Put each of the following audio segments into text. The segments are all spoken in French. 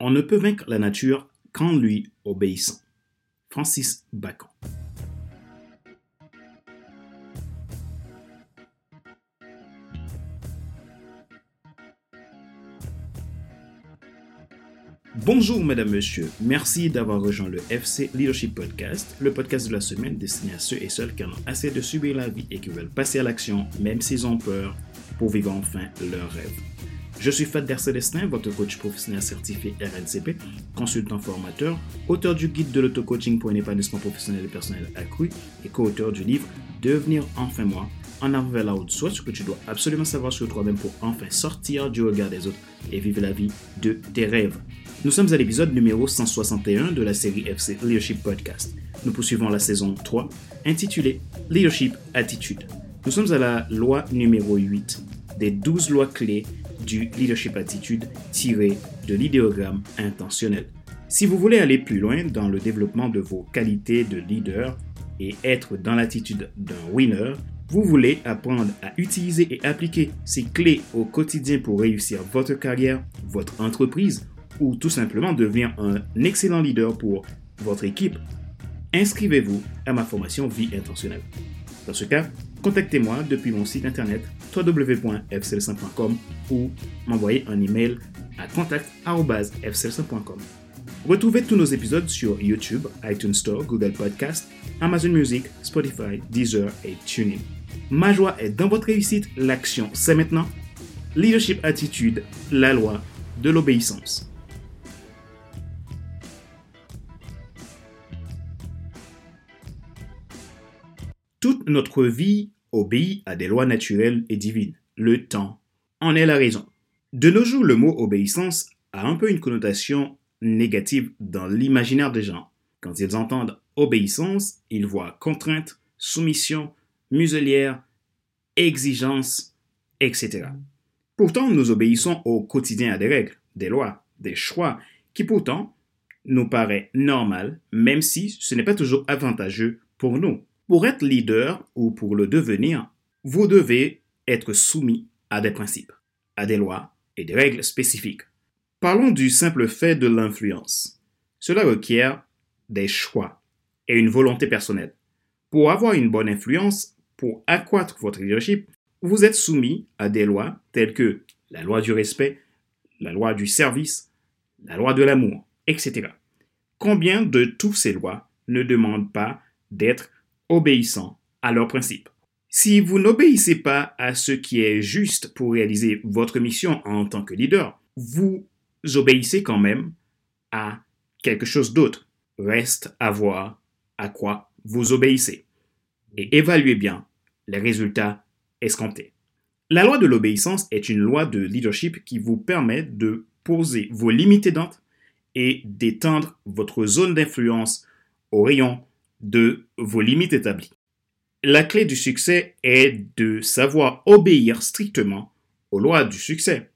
On ne peut vaincre la nature qu'en lui obéissant. Francis Bacon. Bonjour mesdames, messieurs. Merci d'avoir rejoint le FC Leadership Podcast, le podcast de la semaine destiné à ceux et celles qui en ont assez de subir la vie et qui veulent passer à l'action, même s'ils ont peur, pour vivre enfin leur rêve. Je suis Fadder Célestin, votre coach professionnel certifié RNCP, consultant formateur, auteur du guide de l'auto-coaching pour un épanouissement professionnel et personnel accru et co-auteur du livre Devenir enfin moi, en avant vers la haute soit ce que tu dois absolument savoir sur toi-même pour enfin sortir du regard des autres et vivre la vie de tes rêves. Nous sommes à l'épisode numéro 161 de la série FC Leadership Podcast. Nous poursuivons la saison 3 intitulée Leadership Attitude. Nous sommes à la loi numéro 8 des 12 lois clés du leadership attitude tiré de l'idéogramme intentionnel. Si vous voulez aller plus loin dans le développement de vos qualités de leader et être dans l'attitude d'un winner, vous voulez apprendre à utiliser et appliquer ces clés au quotidien pour réussir votre carrière, votre entreprise ou tout simplement devenir un excellent leader pour votre équipe, inscrivez-vous à ma formation Vie intentionnelle. Dans ce cas, contactez-moi depuis mon site internet www.fcl5.com ou m'envoyez un email à contact.fcl5.com. Retrouvez tous nos épisodes sur YouTube, iTunes Store, Google Podcast, Amazon Music, Spotify, Deezer et TuneIn. Ma joie est dans votre réussite, l'action c'est maintenant. Leadership Attitude, la loi de l'obéissance. Toute notre vie obéit à des lois naturelles et divines. Le temps en est la raison. De nos jours, le mot obéissance a un peu une connotation négative dans l'imaginaire des gens. Quand ils entendent obéissance, ils voient contrainte, soumission, muselière, exigence, etc. Pourtant, nous obéissons au quotidien à des règles, des lois, des choix qui pourtant nous paraît normal, même si ce n'est pas toujours avantageux pour nous. Pour être leader ou pour le devenir, vous devez être soumis à des principes, à des lois et des règles spécifiques. Parlons du simple fait de l'influence. Cela requiert des choix et une volonté personnelle. Pour avoir une bonne influence, pour accroître votre leadership, vous êtes soumis à des lois telles que la loi du respect, la loi du service, la loi de l'amour, etc. Combien de toutes ces lois ne demandent pas d'être obéissant à leurs principes. Si vous n'obéissez pas à ce qui est juste pour réaliser votre mission en tant que leader, vous obéissez quand même à quelque chose d'autre. Reste à voir à quoi vous obéissez et évaluez bien les résultats escomptés. La loi de l'obéissance est une loi de leadership qui vous permet de poser vos limites aidantes et d'étendre votre zone d'influence au rayon de vos limites établies. La clé du succès est de savoir obéir strictement aux lois du succès.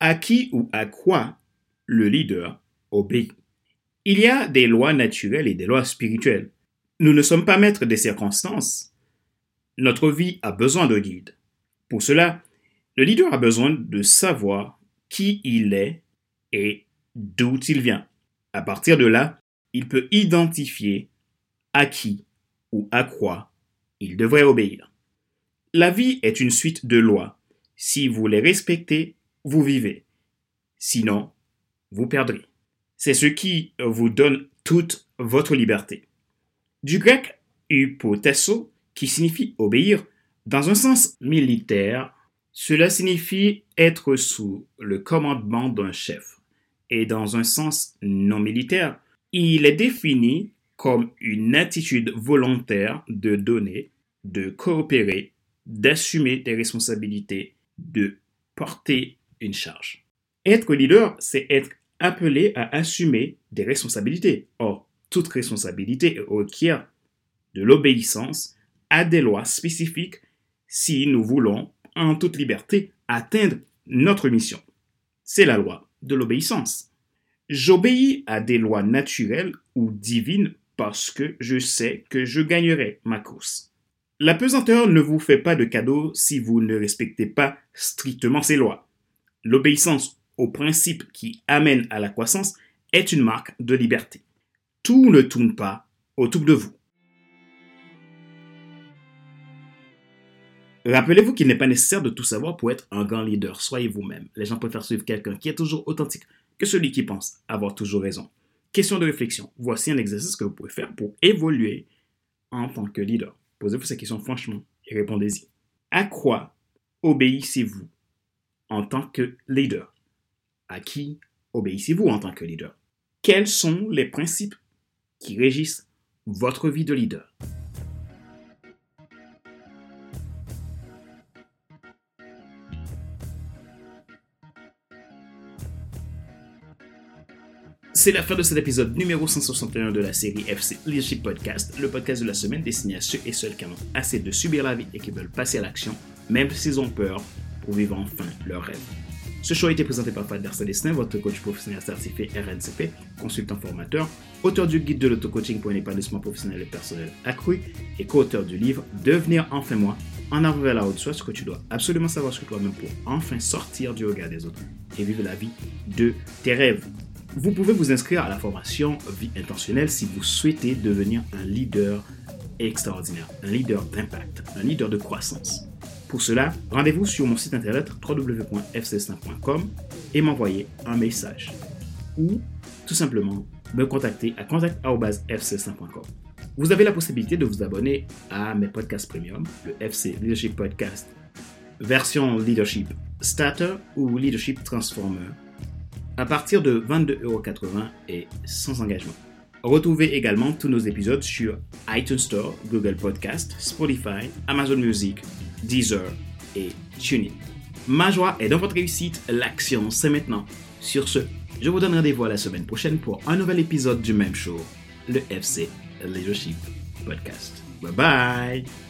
À qui ou à quoi le leader obéit Il y a des lois naturelles et des lois spirituelles. Nous ne sommes pas maîtres des circonstances. Notre vie a besoin de guide. Pour cela, le leader a besoin de savoir qui il est et d'où il vient. À partir de là, il peut identifier à qui ou à quoi il devrait obéir. La vie est une suite de lois. Si vous les respectez, vous vivez. Sinon, vous perdrez. C'est ce qui vous donne toute votre liberté. Du grec hypotesso, qui signifie obéir, dans un sens militaire, cela signifie être sous le commandement d'un chef. Et dans un sens non militaire, il est défini comme une attitude volontaire de donner, de coopérer, d'assumer des responsabilités, de porter une charge. Être leader, c'est être appelé à assumer des responsabilités. Or, toute responsabilité requiert de l'obéissance à des lois spécifiques si nous voulons, en toute liberté, atteindre notre mission. C'est la loi de l'obéissance. J'obéis à des lois naturelles ou divines parce que je sais que je gagnerai ma course. La pesanteur ne vous fait pas de cadeau si vous ne respectez pas strictement ces lois. L'obéissance aux principes qui amènent à la croissance est une marque de liberté. Tout ne tourne pas autour de vous. Rappelez-vous qu'il n'est pas nécessaire de tout savoir pour être un grand leader. Soyez vous-même. Les gens préfèrent suivre quelqu'un qui est toujours authentique que celui qui pense avoir toujours raison. Question de réflexion. Voici un exercice que vous pouvez faire pour évoluer en tant que leader. Posez-vous ces questions franchement et répondez-y. À quoi obéissez-vous en tant que leader? À qui obéissez-vous en tant que leader? Quels sont les principes qui régissent votre vie de leader? C'est la fin de cet épisode numéro 161 de la série FC Leadership Podcast, le podcast de la semaine destiné à ceux et celles qui en ont assez de subir la vie et qui veulent passer à l'action, même s'ils ont peur, pour vivre enfin leur rêve. Ce show a été présenté par Fadler Célestin, votre coach professionnel certifié RNCP, consultant formateur, auteur du guide de l'auto-coaching pour un épanouissement professionnel et personnel accru et co-auteur du livre Devenir enfin moi, en avant vers la haute soi, ce que tu dois absolument savoir sur toi-même pour enfin sortir du regard des autres et vivre la vie de tes rêves. Vous pouvez vous inscrire à la formation Vie intentionnelle si vous souhaitez devenir un leader extraordinaire, un leader d'impact, un leader de croissance. Pour cela, rendez-vous sur mon site internet www.fc5.com et m'envoyer un message. Ou tout simplement me contacter à contact.fc5.com. Vous avez la possibilité de vous abonner à mes podcasts premium, le FC Leadership Podcast, version Leadership Starter ou Leadership Transformer à partir de 22,80€ et sans engagement. Retrouvez également tous nos épisodes sur iTunes Store, Google Podcast, Spotify, Amazon Music, Deezer et TuneIn. Ma joie est dans votre réussite, l'action c'est maintenant. Sur ce, je vous donne rendez-vous la semaine prochaine pour un nouvel épisode du même show, le FC Leadership Podcast. Bye bye